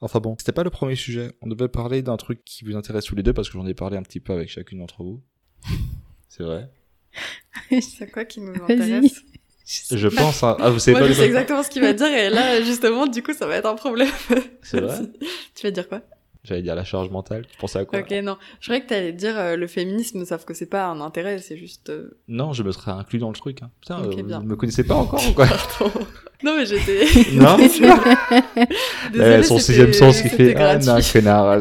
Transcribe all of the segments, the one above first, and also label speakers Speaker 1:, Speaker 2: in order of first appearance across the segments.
Speaker 1: Enfin bon, c'était pas le premier sujet. On devait parler d'un truc qui vous intéresse tous les deux parce que j'en ai parlé un petit peu avec chacune d'entre vous. C'est vrai.
Speaker 2: C'est quoi qui nous intéresse?
Speaker 1: Je pense. Hein. Ah, vous savez
Speaker 2: Moi,
Speaker 1: pas
Speaker 2: je sais exactement ce qu'il va dire et là, justement, du coup, ça va être un problème.
Speaker 1: C'est vrai?
Speaker 2: Tu vas dire quoi?
Speaker 1: J'allais dire la charge mentale. Tu pensais à quoi
Speaker 2: Ok, non. Je croyais que t'allais dire euh, le féminisme, sauf que c'est pas un intérêt, c'est juste... euh,
Speaker 1: Non, je me serais inclus dans le truc. Hein. Putain, euh,
Speaker 2: bien.
Speaker 1: vous me connaissez pas encore ou quoi
Speaker 2: non, mais j'étais...
Speaker 1: Non
Speaker 2: Désolée,
Speaker 1: Son sixième sens qui fait Ah, non, connard.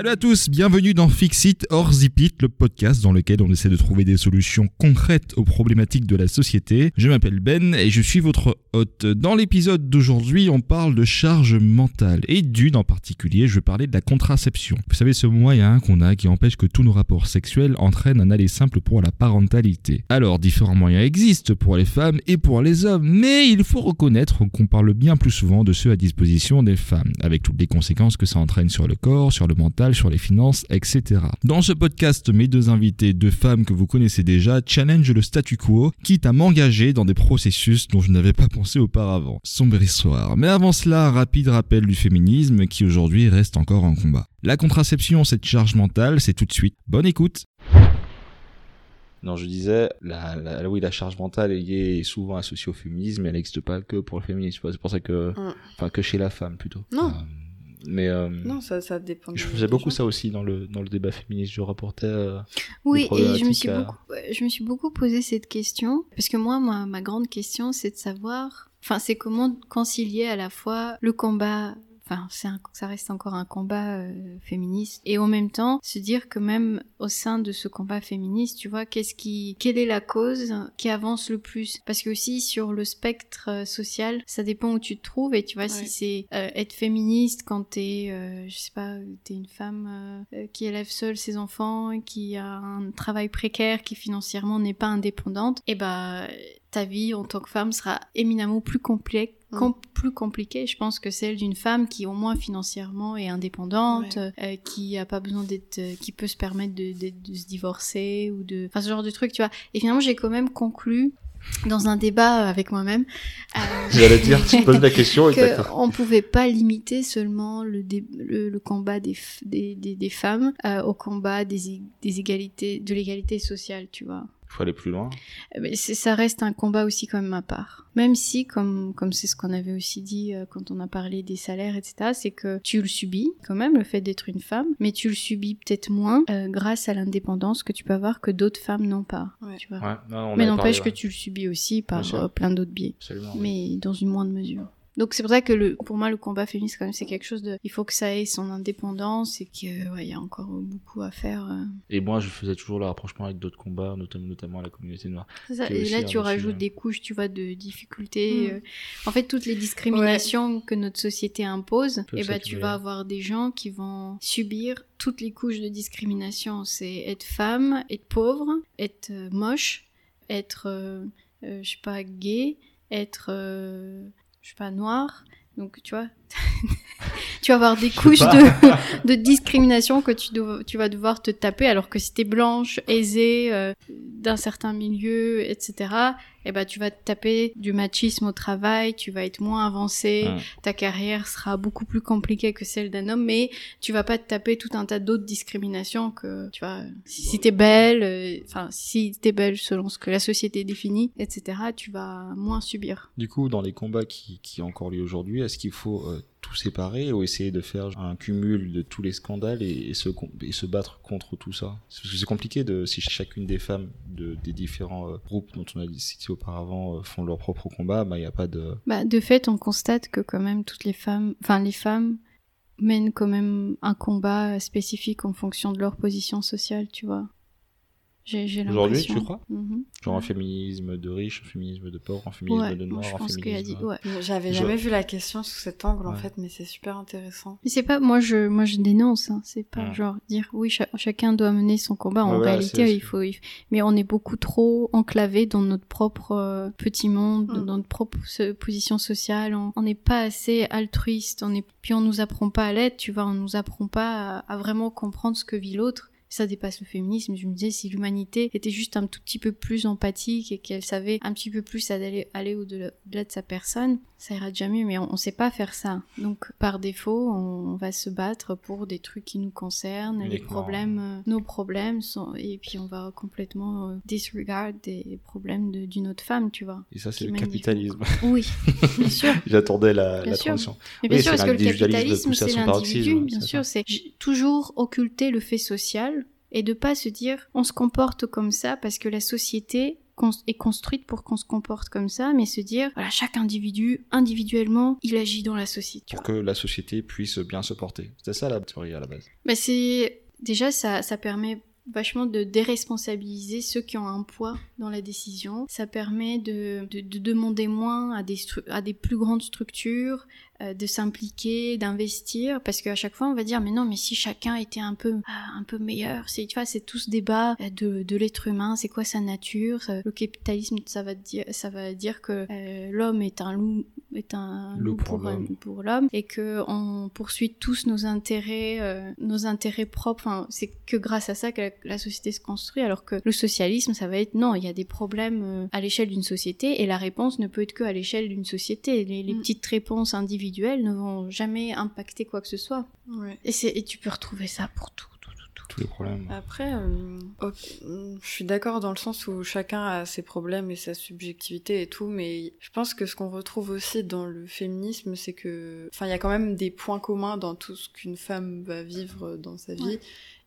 Speaker 3: Salut à tous, bienvenue dans Fixit or Zipit, le podcast dans lequel on essaie de trouver des solutions concrètes aux problématiques de la société. Je m'appelle Ben et je suis votre hôte. Dans l'épisode d'aujourd'hui, on parle de charge mentale et d'une en particulier, je vais parler de la contraception. Vous savez, ce moyen qu'on a qui empêche que tous nos rapports sexuels entraînent un aller simple pour la parentalité. Alors, différents moyens existent pour les femmes et pour les hommes, mais il faut reconnaître qu'on parle bien plus souvent de ceux à disposition des femmes, avec toutes les conséquences que ça entraîne sur le corps, sur le mental, sur les finances, etc. Dans ce podcast, mes deux invités, deux femmes que vous connaissez déjà, challenge le statu quo, quitte à m'engager dans des processus dont je n'avais pas pensé auparavant. Sombre histoire. Mais avant cela, un rapide rappel du féminisme qui aujourd'hui reste encore un combat. La contraception, cette charge mentale, c'est tout de suite. Bonne écoute
Speaker 1: Non, je disais, la, la, oui, la charge mentale est souvent associée au féminisme, mais elle n'existe pas que pour le féminisme. C'est pour ça que,
Speaker 2: Mm.
Speaker 1: enfin, que chez la femme plutôt.
Speaker 2: Non.
Speaker 1: Euh, mais euh,
Speaker 2: Non, ça, ça dépend.
Speaker 1: je faisais beaucoup
Speaker 2: gens.
Speaker 1: ça aussi dans le dans le débat féministe. Je rapportais. euh,
Speaker 4: Oui, et je me suis
Speaker 1: à-
Speaker 4: beaucoup, je me suis beaucoup posé cette question parce que moi, ma, ma grande question, c'est de savoir, enfin, c'est comment concilier à la fois le combat. Enfin, c'est un- ça reste encore un combat euh, féministe et en même temps se dire que même au sein de ce combat féministe, tu vois, qu'est-ce qui, quelle est la cause qui avance le plus? Parce que aussi sur le spectre euh, social, ça dépend où tu te trouves et tu vois si c'est euh, être féministe quand t'es, je sais pas, t'es une femme qui élève seule ses enfants, qui a un travail précaire, qui financièrement n'est pas indépendante, et bah ta vie en tant que femme sera éminemment plus complexe.
Speaker 2: Mm.
Speaker 4: com- plus compliquée, je pense que celle d'une femme qui au moins financièrement est indépendante, euh, qui a pas besoin d'être, euh, qui peut se permettre de, de, de se divorcer ou de, enfin ce genre de truc, tu vois. Et finalement j'ai quand même conclu dans un débat avec moi-même. euh,
Speaker 1: J'allais dire, tu poses la question
Speaker 4: qu'on ne pouvait pas limiter seulement le, dé- le, le combat des, des, des, des femmes euh, au combat des, i- des égalités, de l'égalité sociale, tu vois.
Speaker 1: Il faut aller plus loin.
Speaker 4: Mais c'est- ça reste un combat aussi quand même à part. Même si, comme comme c'est ce qu'on avait aussi dit euh, quand on a parlé des salaires, etc., c'est que tu le subis quand même, le fait d'être une femme, mais tu le subis peut-être moins euh, grâce à l'indépendance que tu peux avoir que d'autres femmes n'ont pas.
Speaker 2: Ouais.
Speaker 4: Tu vois.
Speaker 1: Ouais, non, on
Speaker 4: mais n'empêche que tu le subis aussi par euh, plein d'autres biais
Speaker 1: Absolument.
Speaker 4: mais dans une moindre mesure. Donc c'est pour ça que le, pour moi le combat féministe quand même c'est quelque chose de, il faut que ça ait son indépendance et qu'il ouais, y a encore beaucoup à faire. euh.
Speaker 1: Et moi, je faisais toujours le rapprochement avec d'autres combats, notamment, notamment la communauté noire.
Speaker 4: C'est ça. Et là tu rajoutes
Speaker 1: sujets.
Speaker 4: des couches, tu vois, de difficultés.
Speaker 2: Mm.
Speaker 4: euh. En fait toutes les discriminations que notre société impose, et bah tu
Speaker 1: s'accumuler.
Speaker 4: vas avoir des gens qui vont subir toutes les couches de discrimination. C'est être femme, être pauvre, être euh, moche, être euh, euh, je sais pas gay, être euh, je sais pas noir. Donc tu vois, tu vas avoir des couches de, de discrimination que tu, dois- tu vas devoir te taper alors que si t'es blanche, aisée, euh, d'un certain milieu, etc., eh ben, tu vas te taper du machisme au travail, tu vas être moins avancé,
Speaker 1: Mm.
Speaker 4: ta carrière sera beaucoup plus compliquée que celle d'un homme, mais tu vas pas te taper tout un tas d'autres discriminations que, tu vois, si, si t'es belle, euh, enfin, si t'es belle selon ce que la société définit, etc., tu vas moins subir.
Speaker 1: Du coup, dans les combats qui, qui ont encore lieu aujourd'hui, est-ce qu'il faut euh, tout séparer ou essayer de faire un cumul de tous les scandales et, se, et se battre contre tout ça Parce que c'est compliqué de si chacune des femmes de, des différents euh, groupes dont on a cité auparavant euh, font leur propre combat, bah il n'y a pas de...
Speaker 4: Bah, de fait, on constate que quand même toutes les femmes, enfin les femmes mènent quand même un combat spécifique en fonction de leur position sociale, tu vois.
Speaker 1: Aujourd'hui, tu crois
Speaker 4: Mhm.
Speaker 1: Genre un féminisme de riches, un féminisme de pauvres, un féminisme
Speaker 4: Ouais,
Speaker 1: de
Speaker 4: moi,
Speaker 1: noirs,
Speaker 4: je
Speaker 1: un
Speaker 4: pense qu'il y a
Speaker 1: féminisme...
Speaker 4: dit. Ouais.
Speaker 2: J'avais
Speaker 1: Je-
Speaker 2: jamais vu la question sous cet angle en fait, mais c'est super intéressant.
Speaker 4: Mais c'est pas, moi je, moi je dénonce, hein. c'est pas
Speaker 1: Ouais.
Speaker 4: genre dire oui, cha- chacun doit mener son combat. En réalité, il faut, il- mais on est beaucoup trop enclavé dans notre propre euh, petit monde,
Speaker 2: Mm.
Speaker 4: dans notre propre position sociale. On on n'est pas assez altruiste, on est, puis on nous apprend pas à l'être, tu vois, on nous apprend pas à, à vraiment comprendre ce que vit l'autre. Ça dépasse le féminisme. Je me disais, si l'humanité était juste un tout petit peu plus empathique et qu'elle savait un petit peu plus aller, aller au-delà de sa personne, ça ira déjà mieux. Mais on, on sait pas faire ça. Donc, par défaut, on, on va se battre pour des trucs qui nous concernent, les problèmes, euh, nos problèmes sont, et puis on va complètement euh, disregard des problèmes d'une autre femme, tu vois.
Speaker 1: Et ça, c'est le capitalisme.
Speaker 4: Oui, bien sûr.
Speaker 1: J'attendais la,
Speaker 4: Bien
Speaker 1: la
Speaker 4: sûr.
Speaker 1: transition.
Speaker 4: Mais bien
Speaker 1: Oui,
Speaker 4: sûr,
Speaker 1: c'est
Speaker 4: parce que le capitalisme, c'est l'individu, bien sûr, c'est toujours occulter le fait social et de pas se dire on se comporte comme ça parce que la société est construite pour qu'on se comporte comme ça, mais se dire voilà chaque individu individuellement il agit dans la société.
Speaker 1: Pour que la société puisse bien se porter. C'était ça la théorie à la base.
Speaker 4: Bah, c'est déjà ça, ça permet vachement de déresponsabiliser ceux qui ont un poids dans la décision. Ça permet de, de, de demander moins à des, stru- à des plus grandes structures, de s'impliquer, d'investir, parce qu'à chaque fois on va dire mais non mais si chacun était un peu ah, un peu meilleur, c'est tu vois c'est tout ce débat euh, de, de l'être humain, c'est quoi sa nature, ça- le capitalisme ça va dire ça va dire que euh, l'homme est un loup est un
Speaker 1: Loup
Speaker 4: loup
Speaker 1: pour l'homme.
Speaker 4: et que on poursuit tous nos intérêts euh, nos intérêts propres enfin c'est que grâce à ça que la, la société se construit alors que le socialisme ça va être non il y a des problèmes euh, à l'échelle d'une société et la réponse ne peut être que à l'échelle d'une société les, les
Speaker 2: Mm.
Speaker 4: petites réponses individuelles ne vont jamais impacter quoi que ce soit
Speaker 2: Ouais.
Speaker 4: et, tu peux retrouver ça pour tout tout tout tout
Speaker 1: Tous les problèmes.
Speaker 2: Après, euh, je suis d'accord dans le sens où chacun a ses problèmes et sa subjectivité et tout, mais je pense que ce qu'on retrouve aussi dans le féminisme, c'est que, enfin, il y a quand même des points communs dans tout ce qu'une femme va vivre dans sa vie.
Speaker 4: Ouais.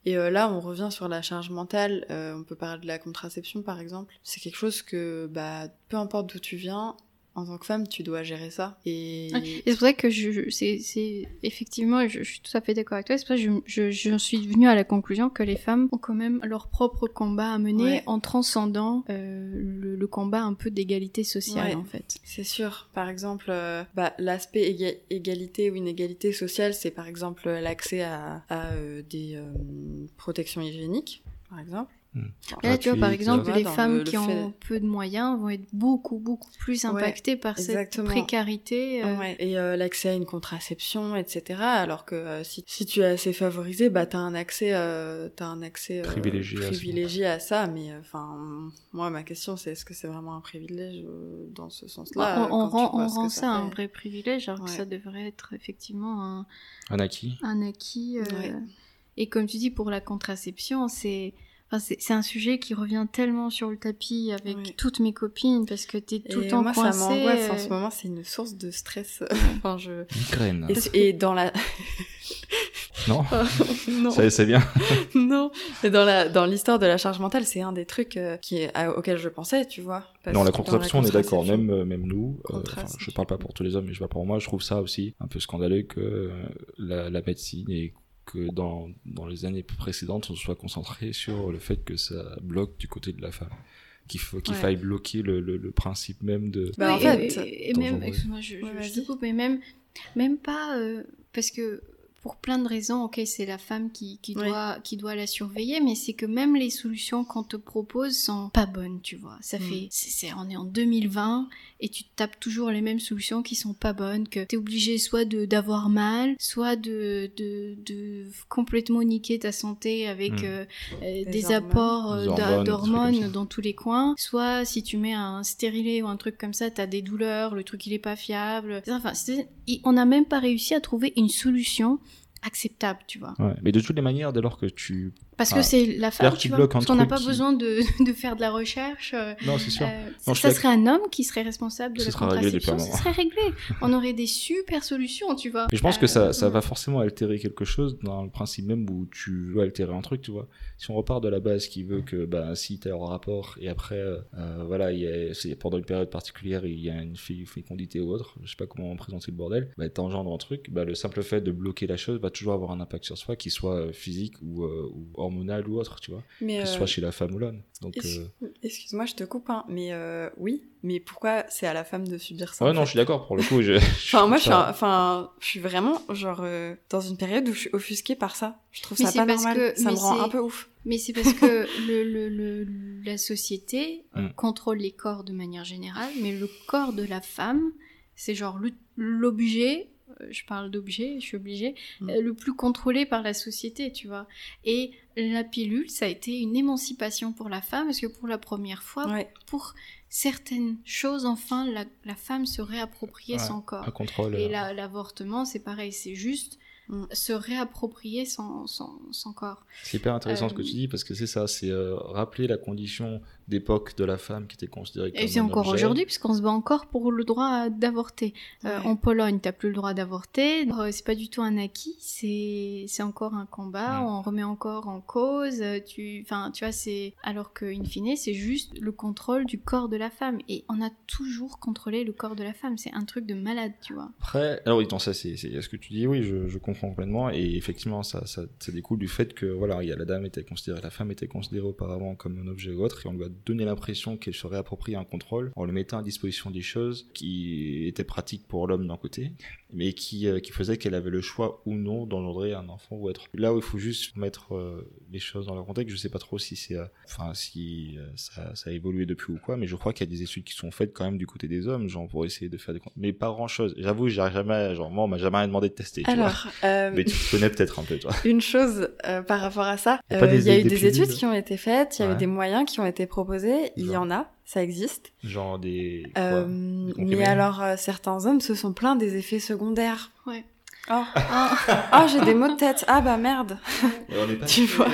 Speaker 2: Et euh, là, on revient sur la charge mentale. euh, on peut parler de la contraception, par exemple. C'est quelque chose que, bah, peu importe d'où tu viens, en tant que femme, tu dois gérer ça. Et
Speaker 4: c'est pour ça que je, je- c'est, effectivement, je, je suis tout à fait d'accord avec toi. C'est pour ça que je, suis venue à la conclusion que les femmes ont quand même leur propre combat à mener
Speaker 2: Ouais.
Speaker 4: en transcendant euh, le, le combat un peu d'égalité sociale
Speaker 2: Ouais.
Speaker 4: en fait.
Speaker 2: C'est sûr. Par exemple, euh, bah, l'aspect éga- égalité ou inégalité sociale, c'est par exemple l'accès à, à, euh, des protections hygiéniques, par exemple.
Speaker 4: Et là, tu vois, par exemple, les
Speaker 2: le-
Speaker 4: femmes
Speaker 2: le
Speaker 4: qui
Speaker 2: fait-
Speaker 4: ont peu de moyens vont être beaucoup, beaucoup plus
Speaker 2: Ouais,
Speaker 4: impactées par
Speaker 2: exactement.
Speaker 4: cette précarité. euh,
Speaker 2: Ouais. Et euh, l'accès à une contraception, etc. Alors que euh, si, si tu es assez favorisé, bah t'as un accès, euh, t'as un accès euh,
Speaker 1: Privilégié à ça.
Speaker 2: privilégié à ça. Mais euh, enfin, moi, ma question, c'est est-ce que c'est vraiment un privilège euh, dans ce
Speaker 4: bah,
Speaker 2: sens-là
Speaker 4: on,
Speaker 2: tu
Speaker 4: rend, on ça un vrai privilège alors que ça devrait être effectivement un,
Speaker 1: Un acquis.
Speaker 4: un acquis. euh,
Speaker 2: Ouais.
Speaker 4: Et comme tu dis, pour la contraception, c'est. Enfin, c'est un sujet qui revient tellement sur le tapis avec toutes mes copines parce que t'es tout le temps
Speaker 2: moi, ça m'angoisse en
Speaker 4: euh,
Speaker 2: ce moment. C'est une source de stress. enfin, je.
Speaker 1: Migraine.
Speaker 2: Et, et dans la.
Speaker 1: Non
Speaker 2: non.
Speaker 1: Ça, c'est bien.
Speaker 2: non. Et dans la dans l'histoire de la charge mentale, c'est un des trucs euh, qui est, à- auquel je pensais, tu vois. Parce
Speaker 1: Dans la contraception, on est d'accord. Même, euh, même nous, euh, je parle pas pour tous les hommes, mais je parle pour moi, je trouve ça aussi un peu scandaleux que euh, la, la médecine et que dans, dans les années précédentes, on soit concentré sur le fait que ça bloque du côté de la femme. Qu'il faut qu'il
Speaker 2: Ouais.
Speaker 1: faille bloquer le, le, le principe même de.
Speaker 2: Bah, en fait-
Speaker 4: et, et- et même, excuse-moi, je,
Speaker 2: Ouais,
Speaker 4: je- je te coupe, mais même, même pas euh, parce que pour plein de raisons, ok, c'est la femme qui, qui, doit, qui doit la surveiller, mais c'est que même les solutions qu'on te propose sont pas bonnes, tu vois. Ça
Speaker 2: Mm.
Speaker 4: fait, c'est, c'est- on est en 2020 et tu tapes toujours les mêmes solutions qui sont pas bonnes, que t'es obligé soit de, d'avoir mal, soit de, de, de complètement niquer ta santé avec
Speaker 1: Mm.
Speaker 4: euh, euh, des,
Speaker 2: hormones.
Speaker 4: apports euh, d'hormones dans tous les coins, soit si tu mets un stérilet ou un truc comme ça, t'as des douleurs, le truc il est pas fiable. Enfin, on n'a même pas réussi à trouver une solution acceptable, tu vois.
Speaker 1: Mais de toutes les manières, dès lors que tu.
Speaker 4: Parce
Speaker 1: Ah.
Speaker 4: que c'est la femme, tu
Speaker 1: tu
Speaker 4: vois.
Speaker 1: un
Speaker 4: Parce qu'on n'a pas
Speaker 1: qui-
Speaker 4: besoin de, de faire de la recherche. euh,
Speaker 1: Non, c'est sûr.
Speaker 4: euh,
Speaker 1: Non,
Speaker 4: ça serait un homme qui serait responsable de la contraception,
Speaker 1: un
Speaker 4: ça serait réglé. On aurait des super solutions, tu vois.
Speaker 1: Mais je pense que
Speaker 4: Euh,
Speaker 1: ça, ça
Speaker 4: ouais.
Speaker 1: va forcément altérer quelque chose dans le principe même où tu veux altérer un truc, tu vois. Si on repart de la base qui veut que, bah, si t'es en rapport et après, euh, euh, voilà, il y a, pendant une période particulière, il y a une fé- fécondité ou autre, je sais pas comment présenter le bordel, bah, t'engendres un truc, bah, le simple fait de bloquer la chose va toujours avoir un impact sur soi, qu'il soit euh, physique ou, euh, ou hormonal ou autre, tu vois,
Speaker 2: Mais
Speaker 1: que ce
Speaker 2: euh,
Speaker 1: soit chez la femme ou l'homme. Donc, euh,
Speaker 2: excuse-moi, je te coupe, hein, mais euh, oui, mais pourquoi c'est à la femme de subir ça
Speaker 1: ouais, non,
Speaker 2: fait
Speaker 1: je suis d'accord. Pour le coup, je.
Speaker 2: Enfin, moi, je suis,
Speaker 1: ça-
Speaker 2: un- enfin, je suis vraiment, genre, euh, dans une période où je suis offusquée par ça. Je trouve
Speaker 4: Mais
Speaker 2: ça pas normal.
Speaker 4: que-
Speaker 2: ça
Speaker 4: mais
Speaker 2: me rend un peu ouf.
Speaker 4: Mais c'est parce que le, le, le- la société
Speaker 1: Mm.
Speaker 4: contrôle les corps de manière générale, mais le corps de la femme, c'est genre l'objet, euh, je parle d'objet, je suis obligée,
Speaker 2: Mm.
Speaker 4: euh, le plus contrôlé par la société, tu vois. Et la pilule, ça a été une émancipation pour la femme, parce que pour la première fois,
Speaker 2: Ouais.
Speaker 4: pour certaines choses, enfin, la, la femme se réappropriait
Speaker 1: Ouais,
Speaker 4: son corps.
Speaker 1: un contrôle.
Speaker 4: Et
Speaker 1: euh,
Speaker 4: la- l'avortement, c'est pareil, c'est juste
Speaker 2: Mm.
Speaker 4: se réapproprier son, son, son corps.
Speaker 1: C'est hyper intéressant ce que
Speaker 4: Euh,
Speaker 1: tu dis parce que c'est ça, c'est euh, rappeler la condition d'époque de la femme qui était considérée comme
Speaker 4: Et c'est encore aujourd'hui, puisqu'on se bat encore pour le droit d'avorter. Euh,
Speaker 2: Ouais.
Speaker 4: En Pologne, t'as plus le droit d'avorter. Euh, C'est pas du tout un acquis, c'est c'est encore un combat. On remet encore en cause. euh, Tu, enfin, tu vois, c'est alors que in fine, c'est juste le contrôle du corps de la femme. Et on a toujours contrôlé le corps de la femme. C'est un truc de malade, tu vois.
Speaker 1: Après, alors oui, ça c'est c'est- ce que tu dis, oui, je, je comprends complètement, et effectivement, ça, ça, ça découle du fait que voilà, il y a la dame était considérée, la femme était considérée auparavant comme un objet ou autre, et on lui a donné l'impression qu'elle se réapproprie un contrôle en lui mettant à disposition des choses qui étaient pratiques pour l'homme d'un côté, mais qui, euh, qui faisaient qu'elle avait le choix ou non d'engendrer un enfant ou être. Là où il faut juste mettre euh, les choses dans leur contexte, je sais pas trop si c'est, euh, enfin si euh, ça, ça a évolué depuis ou quoi, mais je crois qu'il y a des études qui sont faites quand même du côté des hommes, genre pour essayer de faire des, mais pas grand chose. J'avoue, j'ai jamais, genre moi, on m'a jamais rien demandé de tester. Tu vois.
Speaker 2: Alors, euh,
Speaker 1: Mais tu te connais peut-être un peu, toi.
Speaker 2: une chose euh, par rapport à ça,
Speaker 1: Y a pas
Speaker 2: euh,
Speaker 1: des-
Speaker 2: il y a eu
Speaker 1: des
Speaker 2: études qui ont été faites, il y a
Speaker 1: Ouais.
Speaker 2: eu des moyens qui ont été proposés, il y en a, ça existe.
Speaker 1: Genre des.
Speaker 2: Euh, mais alors, euh, certains hommes se sont plaints des effets secondaires.
Speaker 4: Ouais.
Speaker 2: Oh,
Speaker 4: Ah,
Speaker 2: oh j'ai des maux de tête. Ah bah merde.
Speaker 1: Mais on est pas
Speaker 2: Tu
Speaker 1: habitué.
Speaker 2: vois.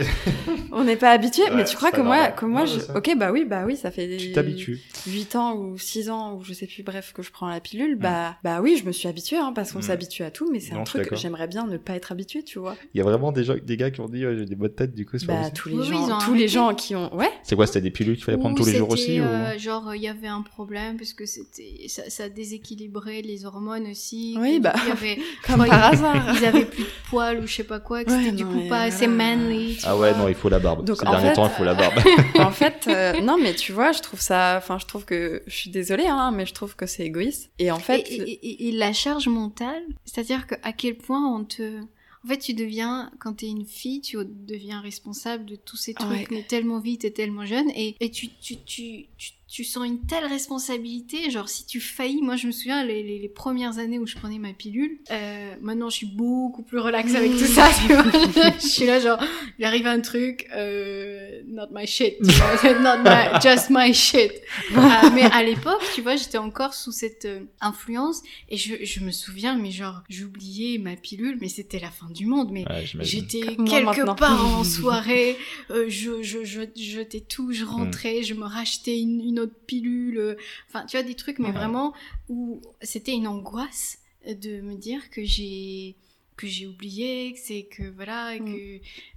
Speaker 2: On n'est pas habitué,
Speaker 1: Ouais,
Speaker 2: mais tu crois que moi, que moi,
Speaker 1: Non,
Speaker 2: je... ok, bah oui, bah oui, ça fait des...
Speaker 1: Tu t'habitues.
Speaker 2: 8 ans ou 6 ans ou je sais plus, bref, que je prends la pilule, bah, bah oui, je me suis habituée, hein, parce qu'on
Speaker 1: Mm.
Speaker 2: s'habitue à tout, mais c'est un truc que j'aimerais bien ne pas être habituée, tu vois.
Speaker 1: Il y a vraiment des, gens, des gars qui ont dit ouais, j'ai des bonnes têtes du coup. c'est pas
Speaker 2: Bah, tous les
Speaker 4: Oui,
Speaker 2: gens, tous les gens qui ont, ouais,
Speaker 1: C'est quoi C'était des pilules qu'il fallait prendre
Speaker 4: Ou
Speaker 1: tous les jours aussi ou...
Speaker 4: euh, Genre, il y avait un problème parce que c'était ça, ça déséquilibrait les hormones aussi.
Speaker 2: Oui, bah, par hasard.
Speaker 4: ils avaient plus de poils ou je sais pas quoi, que
Speaker 2: Ouais,
Speaker 4: c'était du coup
Speaker 2: mais
Speaker 4: pas assez manly. tu
Speaker 1: Ah ouais,
Speaker 4: vois.
Speaker 1: non, il faut la barbe.
Speaker 2: Donc,
Speaker 1: Ces
Speaker 2: en
Speaker 1: derniers
Speaker 2: fait,
Speaker 1: temps, il faut la barbe.
Speaker 2: en fait, euh, non, mais tu vois, je trouve ça, enfin, je trouve que, je suis désolée, hein, mais je trouve que c'est égoïste. Et en fait,
Speaker 4: et, et- et- et la charge mentale, c'est-à-dire que à quel point on te... En fait, tu deviens, quand t'es une fille, tu deviens responsable de tous ces trucs,
Speaker 2: Ouais.
Speaker 4: mais tellement vite et tellement jeune, et, et tu, tu, tu, tu, tu sens une telle responsabilité, genre si tu faillis, moi je me souviens les, les, les premières années où je prenais ma pilule, euh, maintenant je suis beaucoup plus relax avec tout ça, tu vois, je suis là genre, il arrive un truc, euh, not my shit, tu vois, not my, just my shit. Euh, mais à l'époque, tu vois, j'étais encore sous cette euh, influence, et je, je me souviens, mais genre, j'oubliais ma pilule, mais c'était la fin du monde, mais
Speaker 1: Ouais.
Speaker 4: J'étais quelque part en soirée, euh, je, je, je jetais tout, je rentrais, je me rachetais une, une autre pilule, enfin tu vois des trucs, mais
Speaker 1: Ouais.
Speaker 4: vraiment où c'était une angoisse de me dire que j'ai que j'ai oublié, que c'est que voilà,
Speaker 2: Mm.
Speaker 4: que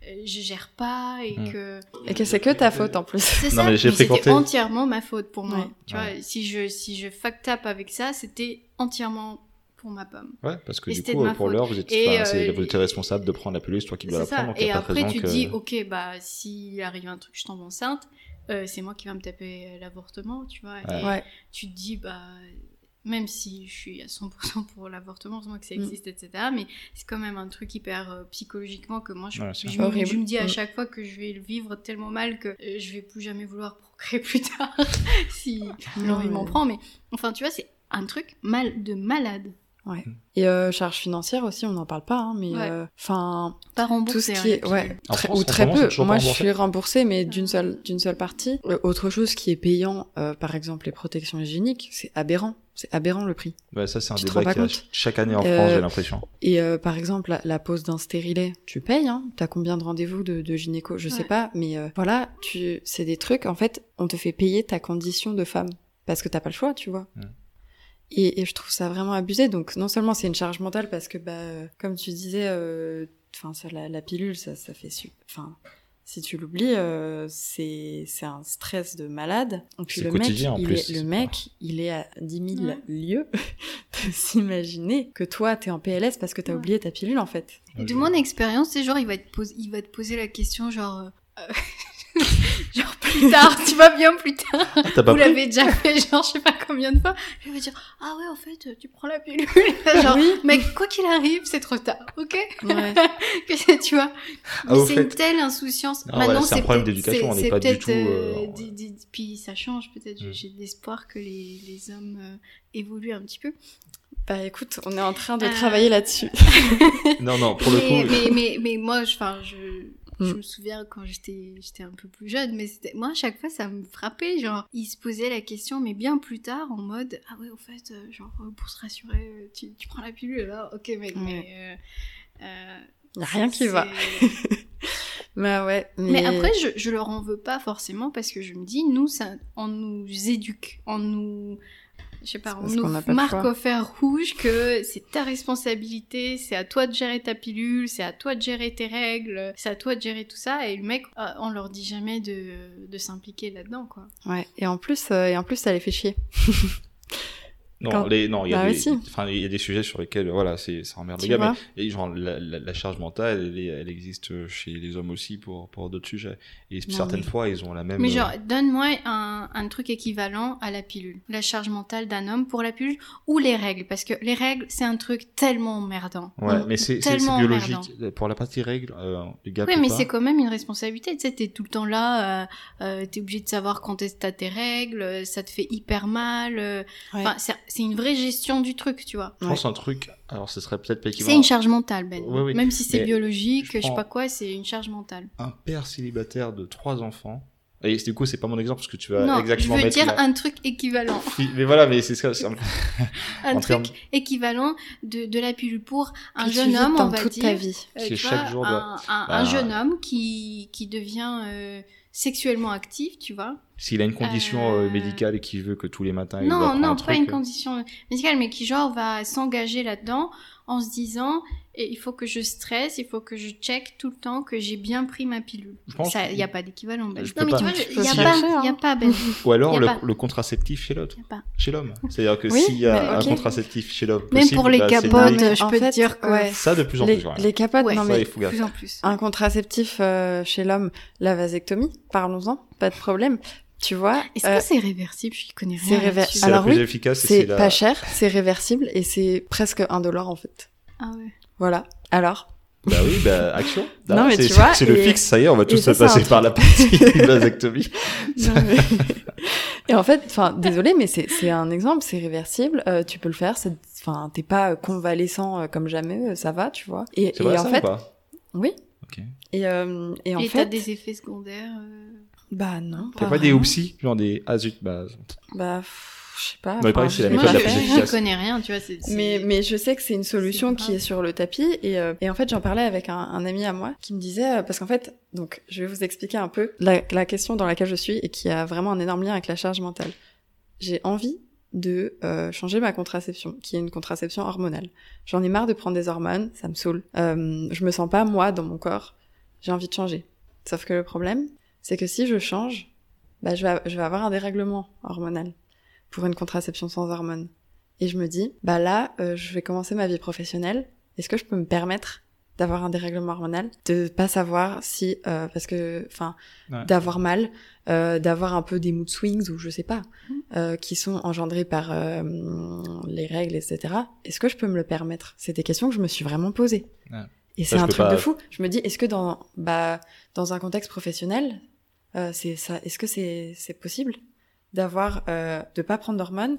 Speaker 4: euh, je gère pas et
Speaker 1: Mm.
Speaker 4: que
Speaker 2: et que c'est que ta faute en plus.
Speaker 4: c'est ça,
Speaker 1: mais j'ai
Speaker 4: c'était
Speaker 1: fréquenté-
Speaker 4: entièrement ma faute pour moi.
Speaker 2: Ouais.
Speaker 4: Tu
Speaker 1: Ouais.
Speaker 4: vois, si je si je fucked up avec ça, c'était entièrement pour ma pomme.
Speaker 1: Ouais, parce que
Speaker 4: Et
Speaker 1: du coup, euh, pour l'heure, vous c'est-
Speaker 4: euh,
Speaker 1: vous étiez responsable de prendre la pilule, c'est toi qui dois la prendre, donc
Speaker 4: Et
Speaker 1: pas
Speaker 4: après, tu
Speaker 1: que...
Speaker 4: dis, ok, bah, s'il arrive un truc, je tombe enceinte, euh, c'est moi qui va me taper euh, l'avortement, tu vois.
Speaker 1: Ouais.
Speaker 4: Et
Speaker 2: Ouais.
Speaker 4: tu te dis, bah, même si je suis à 100% pour l'avortement, c'est moi que ça
Speaker 2: Mm.
Speaker 4: existe, etc. Mais c'est quand même un truc hyper euh, psychologiquement que moi, je,
Speaker 1: c'est
Speaker 4: je, me, je me dis à chaque fois que je vais le vivre tellement mal que euh, je vais plus jamais vouloir procréer plus tard si l'envie m'en prend. Mais enfin, tu vois, c'est un truc mal de malade.
Speaker 2: Et euh, charge financière aussi, on n'en parle pas, hein, mais
Speaker 4: Ouais.
Speaker 2: euh, enfin
Speaker 4: Pas
Speaker 2: tout
Speaker 4: remboursé.
Speaker 2: ce
Speaker 4: hein,
Speaker 2: qui
Speaker 4: les
Speaker 2: est ouais
Speaker 1: En
Speaker 2: très-
Speaker 1: France,
Speaker 2: ou très peu. Moi, je
Speaker 1: remboursé.
Speaker 2: suis remboursée, mais d'une seule d'une seule partie. Euh, autre chose qui est payant, euh, par exemple les protections hygiéniques, c'est aberrant. C'est aberrant le prix.
Speaker 1: Ouais, ça, c'est un
Speaker 2: Tu te rends
Speaker 1: débat
Speaker 2: pas
Speaker 1: qui a chaque année en
Speaker 2: Euh,
Speaker 1: France, j'ai l'impression.
Speaker 2: Et euh, par exemple, la, la pose d'un stérilet, tu payes, hein T'as combien de rendez-vous de, de gynéco? Je sais pas, mais euh, voilà, tu, c'est des trucs. En fait, on te fait payer ta condition de femme parce que t'as pas le choix, tu vois. Et, et je trouve ça vraiment abusé. Donc non seulement c'est une charge mentale parce que bah, euh, comme tu disais, euh, enfin ça, la, la pilule, ça, ça fait su. Enfin, Si tu l'oublies, euh, c'est c'est un stress de malade. Et puis
Speaker 1: C'est
Speaker 2: le mec,
Speaker 1: en
Speaker 2: il
Speaker 1: plus,
Speaker 2: est, le
Speaker 1: c'est
Speaker 2: mec, il est à 10 000
Speaker 4: Ouais.
Speaker 2: lieues de s'imaginer que toi, t'es en PLS parce que t'as
Speaker 4: Ouais.
Speaker 2: oublié ta pilule, en fait.
Speaker 4: Et de mon expérience, c'est genre, il va, te poser, il va te poser la question, genre, euh, euh, genre plus tard, tu vas bien plus tard.
Speaker 1: Ah, T'as pas
Speaker 4: Vous l'avez déjà fait, genre, je sais pas combien de fois. Il va dire, ah ouais, en fait, tu prends la pilule. genre,
Speaker 2: Oui.
Speaker 4: mec, quoi qu'il arrive, c'est trop tard, ok?
Speaker 2: Ouais.
Speaker 4: Que tu vois.
Speaker 1: Ah,
Speaker 4: Mais c'est
Speaker 1: fait-
Speaker 4: une telle insouciance.
Speaker 1: Ouais,
Speaker 4: Maintenant,
Speaker 1: c'est un problème
Speaker 4: peut-être-
Speaker 1: d'éducation, on n'est
Speaker 4: c'est
Speaker 1: pas du
Speaker 4: peut-être,
Speaker 1: tout, euh,
Speaker 4: des- Puis ça change, peut-être.
Speaker 1: Mm.
Speaker 4: J'ai d'espoir que les, les hommes euh, évoluent un petit peu.
Speaker 2: Bah écoute, on est en train de
Speaker 4: Euh.
Speaker 2: travailler là-dessus.
Speaker 1: Non, non, pour le
Speaker 4: mais,
Speaker 1: coup.
Speaker 4: mais, mais, mais moi, je, enfin, je, je
Speaker 2: Mm.
Speaker 4: me souviens quand j'étais, j'étais un peu plus jeune, mais moi, à chaque fois, ça me frappait. Genre, il se posait la question, mais bien plus tard, en mode, ah ouais, au fait, euh, genre, euh, pour se rassurer, euh, tu, tu prends la pilule, là, ok, mec, mais. euh, euh,
Speaker 2: Y a rien qui va. Mais ouais. Mais,
Speaker 4: Mais après, je, je leur en veux pas forcément parce que je me dis, nous, ça, on nous éduque, on nous, je sais pas, on nous marque au fer rouge que c'est ta responsabilité, c'est à toi de gérer ta pilule, c'est à toi de gérer tes règles, c'est à toi de gérer tout ça. Et le mec, euh, on leur dit jamais de, de s'impliquer là-dedans, quoi.
Speaker 2: Ouais. Et en plus, euh, et en plus, ça les fait chier.
Speaker 1: Non,
Speaker 2: Quand-
Speaker 1: les, non, il y a
Speaker 2: Bah
Speaker 1: des,
Speaker 2: oui, si.
Speaker 1: enfin, il y a des sujets sur lesquels, voilà, c'est, ça emmerde
Speaker 2: Tu
Speaker 1: les gars, mais, et genre, la, la, la charge mentale, elle, est- elle existe chez les hommes aussi pour, pour d'autres sujets. Et
Speaker 2: Non,
Speaker 1: certaines fois, ils ont la même.
Speaker 4: Mais
Speaker 1: euh,
Speaker 4: genre, donne-moi un, un truc équivalent à la pilule. La charge mentale d'un homme pour la pilule ou les règles? Parce que les règles, c'est un truc tellement emmerdant.
Speaker 1: Ouais,
Speaker 2: Mm.
Speaker 1: mais c'est, c'est, biologique.
Speaker 4: emmerdant.
Speaker 1: Pour la partie règle, euh, les gars,
Speaker 4: Oui, mais
Speaker 1: pas.
Speaker 4: c'est quand même une responsabilité. Tu sais, t'es tout le temps là, euh, euh, t'es obligé de savoir quand est-ce que t'as tes règles, euh, ça te fait hyper mal. euh,
Speaker 2: Ouais.
Speaker 4: Enfin, c'est c'est une vraie gestion du truc, tu vois.
Speaker 1: Je pense un truc, alors ce serait peut-être pas
Speaker 4: C'est une charge mentale, Ben.
Speaker 1: Oui, oui.
Speaker 4: Même si c'est biologique,
Speaker 1: je
Speaker 4: je, sais pas quoi, c'est une charge mentale.
Speaker 1: Un père célibataire de trois enfants. Et du coup, c'est pas mon exemple parce que tu vas
Speaker 4: non, je
Speaker 1: exactement
Speaker 4: veux
Speaker 1: mettre
Speaker 4: dire
Speaker 1: la-
Speaker 4: un truc équivalent.
Speaker 1: Mais voilà, mais c'est ça. un-
Speaker 4: Un
Speaker 1: En
Speaker 4: truc équivalent de, de la pilule pour un
Speaker 2: Que
Speaker 4: jeune homme, on
Speaker 2: dans
Speaker 4: va
Speaker 2: toute
Speaker 4: dire.
Speaker 2: ta vie.
Speaker 4: Euh,
Speaker 1: Qui
Speaker 4: tu
Speaker 1: chaque
Speaker 4: vois,
Speaker 1: jour
Speaker 4: un,
Speaker 1: doit-
Speaker 4: un-
Speaker 1: Bah,
Speaker 4: un jeune homme qui, qui devient euh, sexuellement actif, tu vois.
Speaker 1: S'il a une condition euh,
Speaker 4: Euh,
Speaker 1: médicale et qu'il veut que tous les matins il doit
Speaker 4: Non, non,
Speaker 1: un
Speaker 4: pas
Speaker 1: truc,
Speaker 4: une
Speaker 1: euh,
Speaker 4: condition médicale, mais qui genre va s'engager là-dedans en se disant et il faut que je stresse, il faut que je check tout le temps que j'ai bien pris ma pilule.
Speaker 1: Je pense
Speaker 4: Ça,
Speaker 1: que-
Speaker 4: il n'y a pas d'équivalent. Ben. Non, mais
Speaker 1: pas.
Speaker 4: tu vois, il n'y a,
Speaker 2: chercher,
Speaker 4: pas,
Speaker 2: hein.
Speaker 4: il y a pas, Ben.
Speaker 1: Ou alors
Speaker 4: a
Speaker 1: le,
Speaker 4: pas.
Speaker 1: le contraceptif chez l'autre,
Speaker 4: Il y a pas.
Speaker 1: chez l'homme. C'est-à-dire que
Speaker 2: Oui,
Speaker 1: s'il y a un contraceptif chez l'homme,
Speaker 4: Même
Speaker 1: possible,
Speaker 4: pour les
Speaker 1: bah,
Speaker 4: capotes, je
Speaker 2: en
Speaker 4: peux
Speaker 2: fait,
Speaker 4: te dire que
Speaker 2: ouais.
Speaker 1: Ça de plus en
Speaker 2: les,
Speaker 1: plus. ouais.
Speaker 2: les capotes,
Speaker 4: Ouais.
Speaker 2: non
Speaker 1: Ça,
Speaker 2: mais
Speaker 1: il faut
Speaker 4: de
Speaker 1: gaffe.
Speaker 4: plus en plus.
Speaker 2: un contraceptif euh, chez l'homme, la vasectomie, parlons-en, pas de problème. Tu vois,
Speaker 4: Est-ce
Speaker 2: euh,
Speaker 4: que c'est réversible? Je connais rien.
Speaker 1: C'est
Speaker 2: Alors
Speaker 1: la plus
Speaker 2: oui, c'est pas cher, c'est réversible et c'est presque indolore en fait.
Speaker 4: Ah ouais.
Speaker 2: Voilà. Alors,
Speaker 1: Bah oui, bah action.
Speaker 2: Non,
Speaker 1: Bah,
Speaker 2: mais
Speaker 1: c'est-
Speaker 2: tu vois,
Speaker 1: c'est le
Speaker 2: et-
Speaker 1: fixe, ça y est, on va tous se passer par la partie vasectomie.
Speaker 2: Non, mais- et en fait, enfin, désolé, mais c'est c'est un exemple, c'est réversible. euh, tu peux le faire. Enfin, t'es pas convalescent euh, comme jamais, euh, ça va, tu vois. Et,
Speaker 1: vrai
Speaker 2: en
Speaker 1: ça
Speaker 2: fait,
Speaker 1: ou pas?
Speaker 2: Oui. Et, euh, et en
Speaker 4: Et t'as
Speaker 2: fait,
Speaker 4: des effets secondaires euh,
Speaker 2: bah non.
Speaker 1: T'as pas des
Speaker 2: vraiment.
Speaker 1: oupsies, genre des ah zut, bah
Speaker 2: Bah, pff, je sais pas.
Speaker 1: Non, mais pareil,
Speaker 2: enfin,
Speaker 1: c'est la
Speaker 2: je-
Speaker 1: méthode
Speaker 4: Moi,
Speaker 1: la
Speaker 4: je,
Speaker 1: plus
Speaker 4: je
Speaker 1: efficace.
Speaker 4: connais rien, tu vois. c'est- c'est-
Speaker 2: Mais, mais je sais que c'est une solution
Speaker 4: C'est
Speaker 2: qui est sur le tapis et, euh, et en fait j'en parlais avec un, un ami à moi qui me disait euh, parce qu'en fait donc je vais vous expliquer un peu la, la question dans laquelle je suis et qui a vraiment un énorme lien avec la charge mentale. J'ai envie de euh, changer ma contraception qui est une contraception hormonale. J'en ai marre de prendre des hormones, ça me saoule. Euh, je me sens pas moi dans mon corps. J'ai envie de changer. Sauf que le problème c'est que si je change, bah je vais je vais avoir un dérèglement hormonal pour une contraception sans hormones. Et je me dis, bah là, euh, je vais commencer ma vie professionnelle. Est-ce que je peux me permettre d'avoir un dérèglement hormonal, de pas savoir si, euh, parce que, enfin,
Speaker 1: Ouais.
Speaker 2: d'avoir mal, euh, d'avoir un peu des mood swings ou je sais pas,
Speaker 4: Mhm.
Speaker 2: euh, qui sont engendrés par euh, les règles, etc. Est-ce que je peux me le permettre? C'est des questions que je me suis vraiment posées.
Speaker 1: Ouais.
Speaker 2: Et c'est un truc
Speaker 1: pas-
Speaker 2: de fou. Je me dis, est-ce que dans, bah, dans un contexte professionnel, euh, c'est ça, est-ce que c'est c'est possible? D'avoir, euh, de pas prendre d'hormones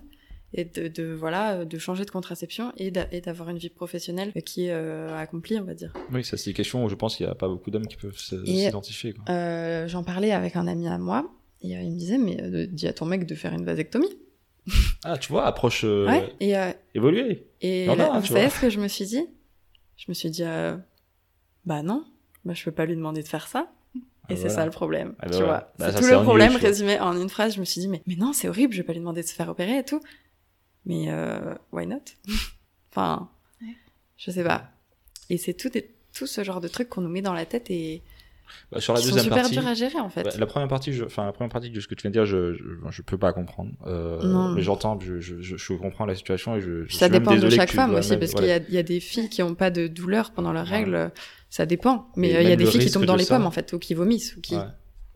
Speaker 2: et de, de voilà, de changer de contraception et d'a- et d'avoir une vie professionnelle qui est euh, accomplie, on va dire.
Speaker 1: Oui, ça c'est des questions où je pense qu'il y a pas beaucoup d'hommes qui peuvent s'identifier.
Speaker 2: Euh, J'en parlais avec un ami à moi et euh, il me disait, mais euh, dis à ton mec de faire une vasectomie.
Speaker 1: Ah, tu vois, approche euh,
Speaker 2: Ouais. Et,
Speaker 1: évoluée.
Speaker 2: et
Speaker 1: Non,
Speaker 2: là,
Speaker 1: non,
Speaker 2: vous savez ce que je me suis dit? Je me suis dit, bah non, bah je peux pas lui demander de faire ça. Et
Speaker 1: Ah,
Speaker 2: c'est
Speaker 1: voilà.
Speaker 2: ça le problème,
Speaker 1: Ah, bah
Speaker 2: tu vois.
Speaker 1: Bah,
Speaker 2: c'est tout le problème résumé en une phrase. Je me suis dit, mais, mais non, c'est horrible, je vais pas lui demander de se faire opérer et tout. Mais euh, why not? Enfin,
Speaker 4: Ouais.
Speaker 2: je sais pas. Et c'est tout, tout ce genre de trucs qu'on nous met dans la tête et
Speaker 1: Bah, sur la
Speaker 2: sont
Speaker 1: deuxième
Speaker 2: super
Speaker 1: partie,
Speaker 2: durs à gérer en fait.
Speaker 1: bah, la première partie, je, enfin la première partie de ce que tu viens de dire, je, je, je peux pas comprendre. Euh, mais j'entends, je, je, je, comprends la situation et je.
Speaker 2: Puis ça
Speaker 1: suis
Speaker 2: dépend de chaque femme aussi,
Speaker 1: même-
Speaker 2: parce
Speaker 1: voilà.
Speaker 2: qu'il y y a des filles qui n'ont pas de douleur pendant leurs
Speaker 1: Ouais.
Speaker 2: règles, ça dépend. Mais euh, il y a des
Speaker 1: le
Speaker 2: filles qui tombent dans les
Speaker 1: ça.
Speaker 2: pommes en fait, ou qui vomissent, ou qui.
Speaker 1: Ouais.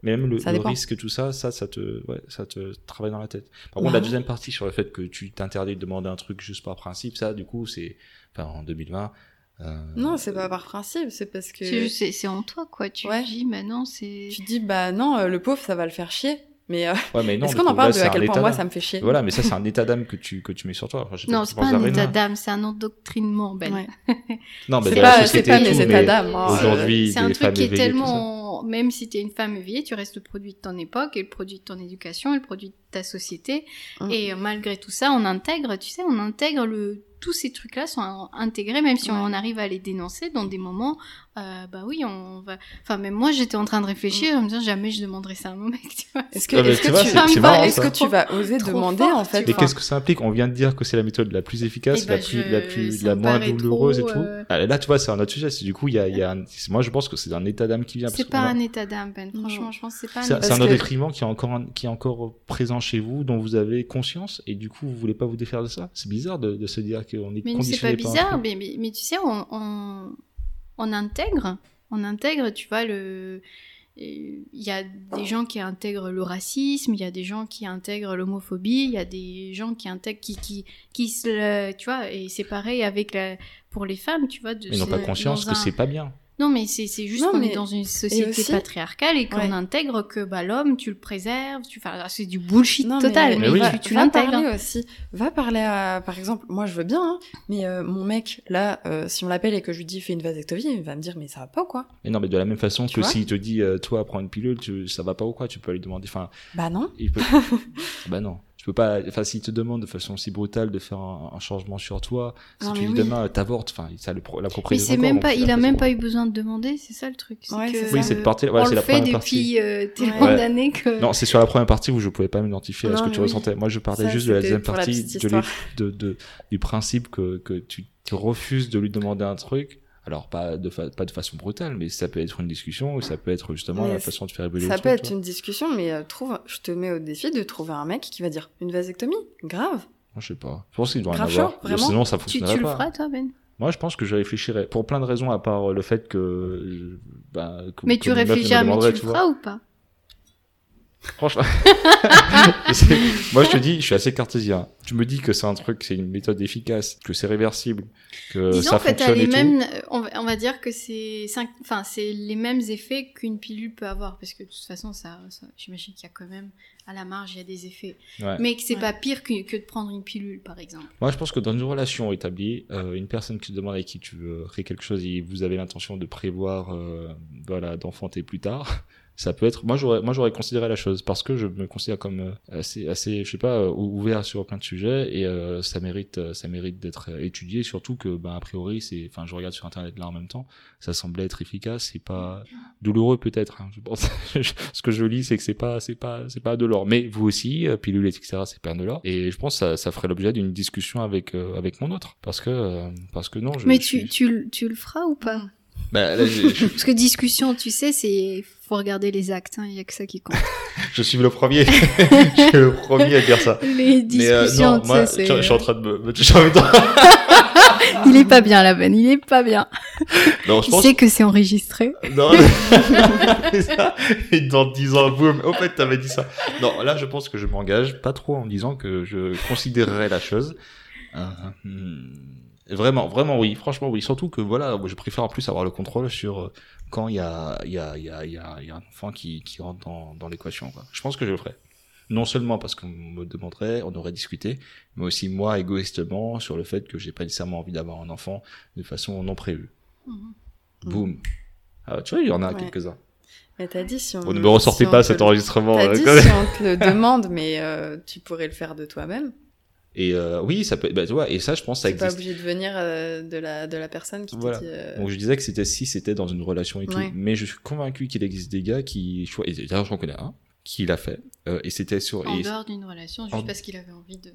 Speaker 1: Mais même le, le risque, tout ça, ça, ça te, ouais, ça te travaille dans la tête. Par
Speaker 2: Bah
Speaker 1: contre, la
Speaker 2: oui.
Speaker 1: deuxième partie sur le fait que tu t'interdis de demander un truc juste par principe, ça, du coup, c'est, enfin, en 2020. Euh,
Speaker 2: Non, c'est pas par principe, c'est parce que
Speaker 4: C'est en toi, quoi. Tu
Speaker 2: Ouais.
Speaker 4: dis, maintenant, c'est.
Speaker 2: tu dis bah non, euh, le pauvre ça va le faire chier. Mais euh,
Speaker 1: Ouais, mais non.
Speaker 2: est-ce qu'on en parle
Speaker 1: là,
Speaker 2: de à quel point moi ça me fait chier?
Speaker 1: Voilà, mais ça, c'est un état d'âme que tu, que tu mets sur toi. Enfin,
Speaker 4: Non, c'est pas un état d'âme, c'est un endoctrinement, Ben.
Speaker 2: Ouais.
Speaker 1: Non, mais
Speaker 2: C'est pas, pas mes
Speaker 1: mais
Speaker 2: états d'âme. hein.
Speaker 1: Aujourd'hui,
Speaker 4: C'est un truc qui est tellement. Même si t'es une femme éveillée, tu restes le produit de ton époque et le produit de ton éducation et le produit de ta société.
Speaker 2: Mm.
Speaker 4: Et malgré tout ça, on intègre, tu sais, on intègre le. Tous ces trucs-là sont in- intégrés, même si
Speaker 2: Ouais.
Speaker 4: on arrive à les dénoncer dans des moments. euh, bah oui, on va. Enfin, même moi, j'étais en train de réfléchir, en me disant jamais je demanderai ça à mon mec, tu vois.
Speaker 2: Est-ce que,
Speaker 1: Ah,
Speaker 2: est-ce
Speaker 1: tu
Speaker 2: que
Speaker 1: vois,
Speaker 2: tu,
Speaker 1: c'est- c'est
Speaker 2: vas-
Speaker 1: marrant,
Speaker 2: est-ce
Speaker 1: ça.
Speaker 2: que tu vas oser
Speaker 4: Trop
Speaker 2: demander
Speaker 4: fort,
Speaker 2: en fait
Speaker 1: Mais
Speaker 2: enfin,
Speaker 1: qu'est-ce que ça implique? On vient de dire que c'est la méthode la plus efficace,
Speaker 4: Eh
Speaker 1: la
Speaker 4: ben,
Speaker 1: plus,
Speaker 4: je-
Speaker 1: la plus,
Speaker 4: ça
Speaker 1: la moins douloureuse
Speaker 4: trop,
Speaker 1: et tout.
Speaker 4: euh,
Speaker 1: Ah, là, tu vois, c'est un autre sujet. C'est du coup, il y a, il y a un- moi, je pense que c'est un état d'âme qui vient.
Speaker 4: C'est pas
Speaker 1: a-
Speaker 4: un état d'âme, Ben. Franchement, je pense que c'est pas un
Speaker 1: C'est un autre qui est encore un- qui est encore présent chez vous, dont vous avez conscience, et du coup, vous voulez pas vous défaire de ça? C'est bizarre de se dire qu'on est
Speaker 4: Mais c'est pas
Speaker 1: un
Speaker 4: bizarre, mais, mais, mais tu sais, on, on, on intègre, on intègre, tu vois, le. Il y a des gens qui intègrent le racisme, il y a des gens qui intègrent l'homophobie, il y a des gens qui intègrent, qui, qui, qui se, tu vois, et c'est pareil avec la, pour les femmes, tu vois. De,
Speaker 1: Ils n'ont pas conscience
Speaker 4: dans
Speaker 1: que
Speaker 4: un-
Speaker 1: c'est pas bien.
Speaker 4: Non, mais c'est c'est juste qu'on
Speaker 2: mais-
Speaker 4: est dans une société
Speaker 2: aussi-
Speaker 4: patriarcale et qu'on
Speaker 2: Ouais.
Speaker 4: intègre que bah, l'homme, tu le préserves, tu... enfin, c'est du bullshit
Speaker 2: Non,
Speaker 4: total, mais,
Speaker 1: Mais
Speaker 2: va,
Speaker 4: tu, tu l'intègres.
Speaker 2: aussi. Va parler à, par exemple, moi je veux bien, hein, mais euh, mon mec, là, euh, si on l'appelle et que je lui dis fais une vasectomie, il va me dire mais ça va pas ou quoi?
Speaker 1: Mais non, mais de la même façon
Speaker 2: Tu
Speaker 1: que s'il te dit, euh, toi, prends une pilule, tu, ça va pas ou quoi, tu peux lui demander. Enfin,
Speaker 2: Bah non.
Speaker 1: il peut. bah non. Peux pas. Enfin, s'il te demande de façon si brutale de faire un, un changement sur toi, si
Speaker 2: Non,
Speaker 1: tu
Speaker 2: mais
Speaker 1: dis
Speaker 2: oui.
Speaker 1: demain, euh, t'avortes, enfin, ça le la
Speaker 4: Mais
Speaker 1: propriété.
Speaker 4: c'est même pas, il a même pas eu besoin de demander, c'est ça le truc. c'est
Speaker 2: Ouais,
Speaker 4: que,
Speaker 2: c'est
Speaker 1: Oui, cette partie, ouais,
Speaker 4: on
Speaker 1: c'est la
Speaker 4: fait
Speaker 1: première
Speaker 4: depuis
Speaker 1: partie.
Speaker 4: euh, tellement
Speaker 1: Ouais.
Speaker 4: d'années que.
Speaker 1: Non, c'est sur la première partie où je pouvais pas m'identifier à ce que
Speaker 2: mais
Speaker 1: tu
Speaker 2: oui.
Speaker 1: ressentais. Moi, je parlais
Speaker 2: Ça,
Speaker 1: juste de la deuxième
Speaker 2: la
Speaker 1: partie, de, lui-
Speaker 2: histoire.
Speaker 1: de, de- du principe que, que tu, tu refuses de lui demander un truc. Alors, pas de, fa- pas de façon brutale, mais ça peut être une discussion ou ça peut être justement
Speaker 2: Mais
Speaker 1: la façon de faire évoluer
Speaker 2: Ça
Speaker 1: le
Speaker 2: peut être
Speaker 1: tu
Speaker 2: une discussion, mais euh, trouve, je te mets au défi de trouver un mec qui va dire une vasectomie, grave.
Speaker 1: Moi, je sais pas. Je pense qu'il doit en
Speaker 2: Grave
Speaker 1: avoir.
Speaker 2: chaud, vraiment
Speaker 1: Sinon, ça
Speaker 4: Tu,
Speaker 1: fonctionnerait
Speaker 4: tu le
Speaker 1: pas.
Speaker 4: feras, toi, Ben?
Speaker 1: Moi, je pense que je réfléchirais. Pour plein de raisons, à part le fait que. euh, Bah, que-
Speaker 4: Mais
Speaker 1: que
Speaker 4: tu à, mais tu le feras ou pas?
Speaker 1: Franchement. Moi, je te dis, je suis assez cartésien. Tu me dis que c'est un truc, c'est une méthode efficace, que c'est réversible, que
Speaker 4: Disons
Speaker 1: ça
Speaker 4: que
Speaker 1: fonctionne
Speaker 4: les
Speaker 1: et tout.
Speaker 4: mêmes, euh, on va, dire que c'est cinq- enfin c'est les mêmes effets qu'une pilule peut avoir parce que de toute façon ça, ça- j'imagine qu'il y a quand même à la marge il y a des effets,
Speaker 1: Ouais.
Speaker 4: mais que c'est
Speaker 2: Ouais.
Speaker 4: pas pire que, que de prendre une pilule par exemple.
Speaker 1: Moi, je pense que dans une relation établie, euh, une personne qui te demande avec qui tu veux créer quelque chose et vous avez l'intention de prévoir, euh, voilà, d'enfanter plus tard, ça peut être. Moi, j'aurais, moi, j'aurais considéré la chose parce que je me considère comme euh, assez, assez, je sais pas, euh, ouvert sur plein de sujets et euh, ça mérite, euh, ça mérite d'être étudié. Surtout que, ben, a priori, c'est, enfin, je regarde sur internet là en même temps, ça semblait être efficace. C'est pas douloureux peut-être. hein, je pense. Ce que je lis, c'est que c'est pas, c'est pas, c'est pas de l'or. Mais vous aussi, pilule, etc. C'est pas de l'or. Et je pense que ça, ça ferait l'objet d'une discussion avec, euh, avec mon autre, parce que, euh, parce que non. Je,
Speaker 4: mais tu,
Speaker 1: suis-
Speaker 4: tu, le- tu le feras ou pas?
Speaker 1: Bah, là, j'ai- je,
Speaker 4: Parce que discussion, tu sais, c'est faut regarder les actes, hein, il y a que ça qui compte.
Speaker 1: je suis le premier. je suis le premier à dire ça.
Speaker 4: les
Speaker 1: Mais euh,
Speaker 4: discussions,
Speaker 1: non,
Speaker 4: tu
Speaker 1: moi,
Speaker 4: sais,
Speaker 1: je, je suis en train de me, me toucher en même temps.
Speaker 4: il est pas bien la veine, il est pas bien.
Speaker 1: Non, je
Speaker 4: Tu
Speaker 1: pense.
Speaker 4: sais que c'est enregistré.
Speaker 1: Non, c'est ça. Et dans 10 ans, boum. Au fait, t'avais dit ça. Non, là, je pense que je m'engage pas trop en disant que je considérerais la chose. Euh, hmm, vraiment, vraiment oui. Franchement, oui. Surtout que voilà, je préfère en plus avoir le contrôle sur euh, quand il y a, y a, y a, y a, y a un enfant qui, qui rentre dans, dans l'équation. Je pense que je le ferai. Non seulement parce qu'on me demanderait, on aurait discuté, mais aussi moi égoïstement sur le fait que j'ai pas nécessairement envie d'avoir un enfant de façon non prévue.
Speaker 4: Mhm.
Speaker 1: Boum. Ah, tu vois, il y en a
Speaker 2: Ouais.
Speaker 1: quelques-uns.
Speaker 2: Mais t'as dit si on.
Speaker 1: Ne me ressortez
Speaker 2: si
Speaker 1: pas cet enregistrement.
Speaker 2: T'as
Speaker 1: euh,
Speaker 2: dit si on te le demande, mais euh, tu pourrais le faire de toi-même.
Speaker 1: Et euh, oui, ça peut. Bah, tu vois, et ça, je pense, ça
Speaker 2: T'es pas
Speaker 1: existe.
Speaker 2: obligé de venir euh, de la de la personne qui
Speaker 1: Voilà.
Speaker 2: dit. euh,
Speaker 1: Donc je disais que c'était si c'était dans une relation et tout,
Speaker 2: Ouais.
Speaker 1: mais je suis convaincu qu'il existe des gars qui. Et d'ailleurs, j'en connais un qu'il a fait. Euh, et c'était sur
Speaker 4: En
Speaker 1: et-
Speaker 4: dehors d'une relation, juste
Speaker 1: En-
Speaker 4: parce qu'il avait envie de.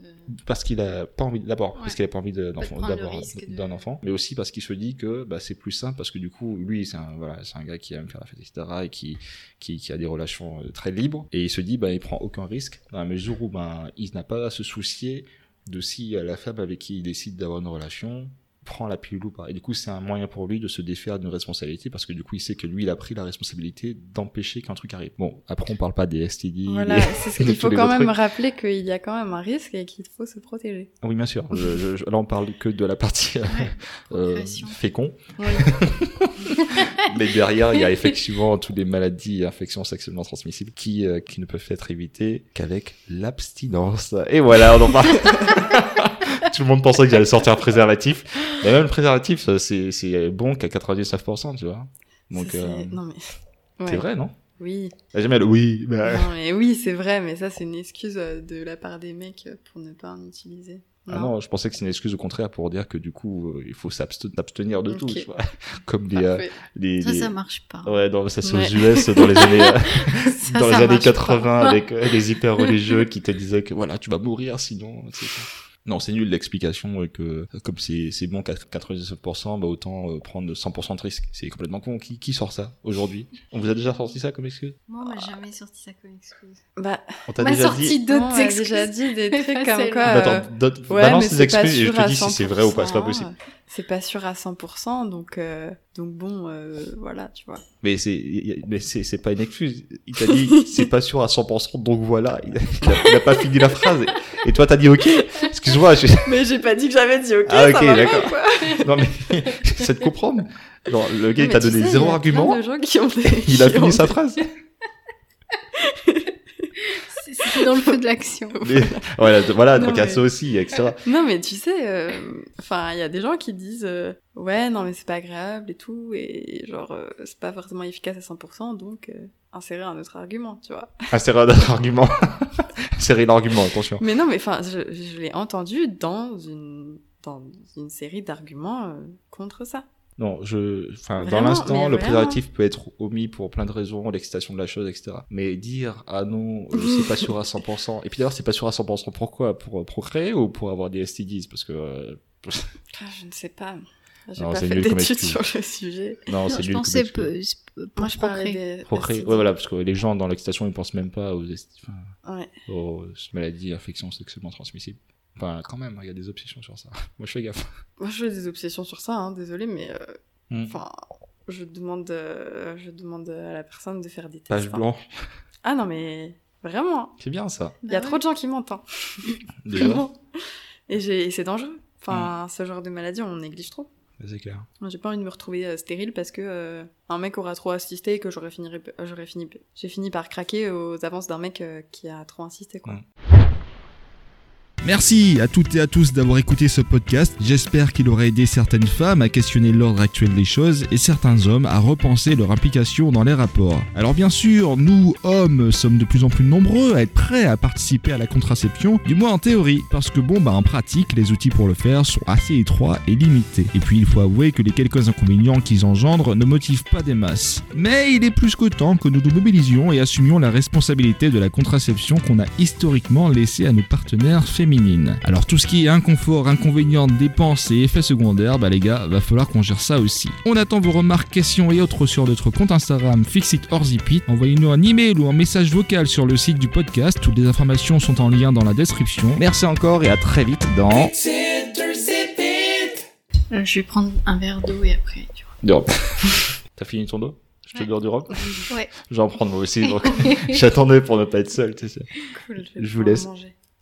Speaker 1: parce qu'il a pas envie d'abord parce qu'il a pas envie d'avoir
Speaker 4: de-
Speaker 1: d'un enfant mais aussi parce qu'il se dit que bah, c'est plus simple parce que du coup lui c'est un voilà c'est un gars qui aime faire la fête etc et qui qui, qui a des relations très libres et il se dit bah il prend aucun risque dans la mesure où ben il n'a pas à se soucier de si la femme avec qui il décide d'avoir une relation prend la pilule ou pas. Et du coup, c'est un moyen pour lui de se défaire d'une responsabilité parce que du coup, il sait que lui, il a pris la responsabilité d'empêcher qu'un truc arrive. Bon, après, on parle pas des STD.
Speaker 2: Voilà, c'est ce qu'il faut quand même
Speaker 1: trucs.
Speaker 2: rappeler qu'il y a quand même un risque et qu'il faut se protéger.
Speaker 1: Oui, bien sûr. Je, je- je- là, on parle que de la partie euh,
Speaker 4: Ouais,
Speaker 1: euh, fécond.
Speaker 2: Oui.
Speaker 1: Mais derrière, il y a effectivement toutes les maladies et infections sexuellement transmissibles qui, euh, qui ne peuvent être évitées qu'avec l'abstinence. Et voilà, on en parle. Tout le monde pensait que j'allais sortir un préservatif. Mais même le préservatif, c'est c'est bon qu'à 99%, tu vois. Donc,
Speaker 2: c'est-
Speaker 1: euh,
Speaker 2: Non mais.
Speaker 1: c'est
Speaker 2: Ouais.
Speaker 1: vrai, non?
Speaker 2: Oui.
Speaker 1: Jamais le oui. bah,
Speaker 2: Non mais oui, c'est vrai, mais ça c'est une excuse euh, de la part des mecs euh, pour ne pas en utiliser.
Speaker 1: Ah non, je pensais que c'est une excuse au contraire pour dire que du coup, euh, il faut s'abste- s'abstenir de tout, tu vois. Comme les, euh, les,
Speaker 4: Ça,
Speaker 1: les-
Speaker 4: ça marche pas.
Speaker 1: Ouais, non, ça c'est
Speaker 2: Ouais.
Speaker 1: aux US dans les années,
Speaker 4: Ça,
Speaker 1: dans les années
Speaker 4: marche
Speaker 1: 80
Speaker 4: pas.
Speaker 1: avec euh, les hyper religieux qui te disaient que voilà, tu vas mourir sinon, etc. Non, c'est nul l'explication euh, que euh, comme c'est c'est bon qu'à 99%, bah autant euh, prendre 100% de risque. C'est complètement con. Qui, qui sort ça aujourd'hui? On vous a déjà sorti ça comme excuse?
Speaker 4: Moi, on m'a jamais sorti ça comme excuse.
Speaker 2: Bah,
Speaker 1: On t'a déjà
Speaker 4: sorti
Speaker 1: dit
Speaker 4: d'autres excuses.
Speaker 2: déjà dit des trucs comme quoi.
Speaker 1: Bah,
Speaker 2: euh,
Speaker 1: attends, donne-
Speaker 2: Ouais,
Speaker 1: balance
Speaker 2: pas
Speaker 1: excuses et je te dis si c'est vrai ou pas. C'est pas
Speaker 2: 100%,
Speaker 1: possible.
Speaker 2: euh, C'est pas sûr à 100%, donc euh, donc bon, euh, voilà, tu vois.
Speaker 1: Mais c'est mais c'est c'est pas une excuse. Il t'a dit c'est pas sûr à 100%, donc voilà. Il a, il a- il a pas fini la phrase. Et, et toi t'as dit ok. Excuse-moi. je-
Speaker 2: Mais j'ai pas dit que j'avais dit ok.
Speaker 1: Ah, ok,
Speaker 2: ça va pas,
Speaker 1: d'accord.
Speaker 2: quoi.
Speaker 1: Non mais c'est de comprendre. Genre, le gars il t'a donné
Speaker 2: sais,
Speaker 1: zéro argument.
Speaker 2: plein de gens qui ont des-
Speaker 1: Il a
Speaker 2: qui ont
Speaker 1: fini sa
Speaker 2: des-
Speaker 1: phrase.
Speaker 4: C'est- C'était dans le feu de l'action.
Speaker 1: Mais, voilà, voilà,
Speaker 2: Non,
Speaker 1: donc il y a
Speaker 2: mais-
Speaker 1: ça aussi, etc.
Speaker 2: Non, mais tu sais, euh, enfin, il y a des gens qui disent euh, ouais, non, mais c'est pas agréable et tout, et genre, euh, c'est pas forcément efficace à 100%, donc euh, insérer un autre argument, tu vois.
Speaker 1: Insérer un autre argument. Insérer l'argument, attention.
Speaker 2: Mais non, mais enfin, je, je l'ai entendu dans une dans une série d'arguments euh, contre ça.
Speaker 1: Non, je, enfin, dans l'instant, le préservatif peut être omis pour plein de raisons, l'excitation de la chose, etc. Mais dire, ah non, euh, c'est pas sûr à 100%. Et puis d'ailleurs, c'est pas sûr à 100% pourquoi? Pour euh, procréer ou pour avoir des STDs? Parce que, euh,
Speaker 2: Ah, je ne sais pas. J'ai
Speaker 1: Non,
Speaker 2: pas
Speaker 1: c'est
Speaker 2: fait d'études sur le sujet.
Speaker 1: non,
Speaker 4: Non,
Speaker 1: c'est
Speaker 4: je
Speaker 1: nul comme
Speaker 4: pensais
Speaker 1: excuse.
Speaker 4: peu,
Speaker 2: Moi, je parlais
Speaker 4: procréer.
Speaker 2: des
Speaker 1: ouais, voilà, parce que les gens dans l'excitation, ils pensent même pas aux, ST enfin,
Speaker 2: Ouais.
Speaker 1: aux maladies, infections sexuellement transmissibles. Enfin, quand même, il y a des obsessions sur ça. Moi, je fais gaffe.
Speaker 2: Moi, je fais des obsessions sur ça, hein, désolé, mais euh,
Speaker 1: Hmm.
Speaker 2: enfin, je demande, euh, je demande à la personne de faire des tests.
Speaker 1: Page
Speaker 2: hein.
Speaker 1: blanche.
Speaker 2: Ah non, mais vraiment,
Speaker 1: C'est bien ça.
Speaker 2: il y a
Speaker 4: Bah
Speaker 2: trop de gens qui mentent. hein.
Speaker 1: Déjà.
Speaker 2: Et, c'est dangereux. Enfin, ce genre de maladie, on néglige trop.
Speaker 1: C'est clair.
Speaker 2: Moi, J'ai pas envie de me retrouver euh, stérile parce que euh, un mec aura trop assisté et que j'aurais fini, j'aurais fini, j'ai fini par craquer aux avances d'un mec euh, qui a trop insisté, quoi.
Speaker 3: Merci à toutes et à tous d'avoir écouté ce podcast. J'espère qu'il aura aidé certaines femmes à questionner l'ordre actuel des choses et certains hommes à repenser leur implication dans les rapports. Alors bien sûr, nous, hommes, sommes de plus en plus nombreux à être prêts à participer à la contraception, du moins en théorie, parce que bon, bah en pratique, les outils pour le faire sont assez étroits et limités. Et puis il faut avouer que les quelques inconvénients qu'ils engendrent ne motivent pas des masses. Mais il est plus que temps que nous nous mobilisions et assumions la responsabilité de la contraception qu'on a historiquement laissée à nos partenaires Alors tout ce qui est inconfort, inconvénients, dépenses et effets secondaires, bah les gars, va falloir qu'on gère ça aussi. On attend vos remarques, questions et autres sur notre compte Instagram Fixit or Zipit. Envoyez-nous un email ou un message vocal sur le site du podcast. Toutes les informations sont en lien dans la description.
Speaker 1: Merci encore et à très vite dans...
Speaker 4: Euh, je vais prendre un verre d'eau et après, tu vois.
Speaker 1: Du rhum. T'as fini ton dos? Je te
Speaker 4: Ouais.
Speaker 1: donne du rhum
Speaker 4: Ouais.
Speaker 1: Je vais en prendre moi aussi, donc j'attendais pour ne pas être seul, tu sais.
Speaker 2: Cool,
Speaker 1: Je vous laisse.
Speaker 2: manger.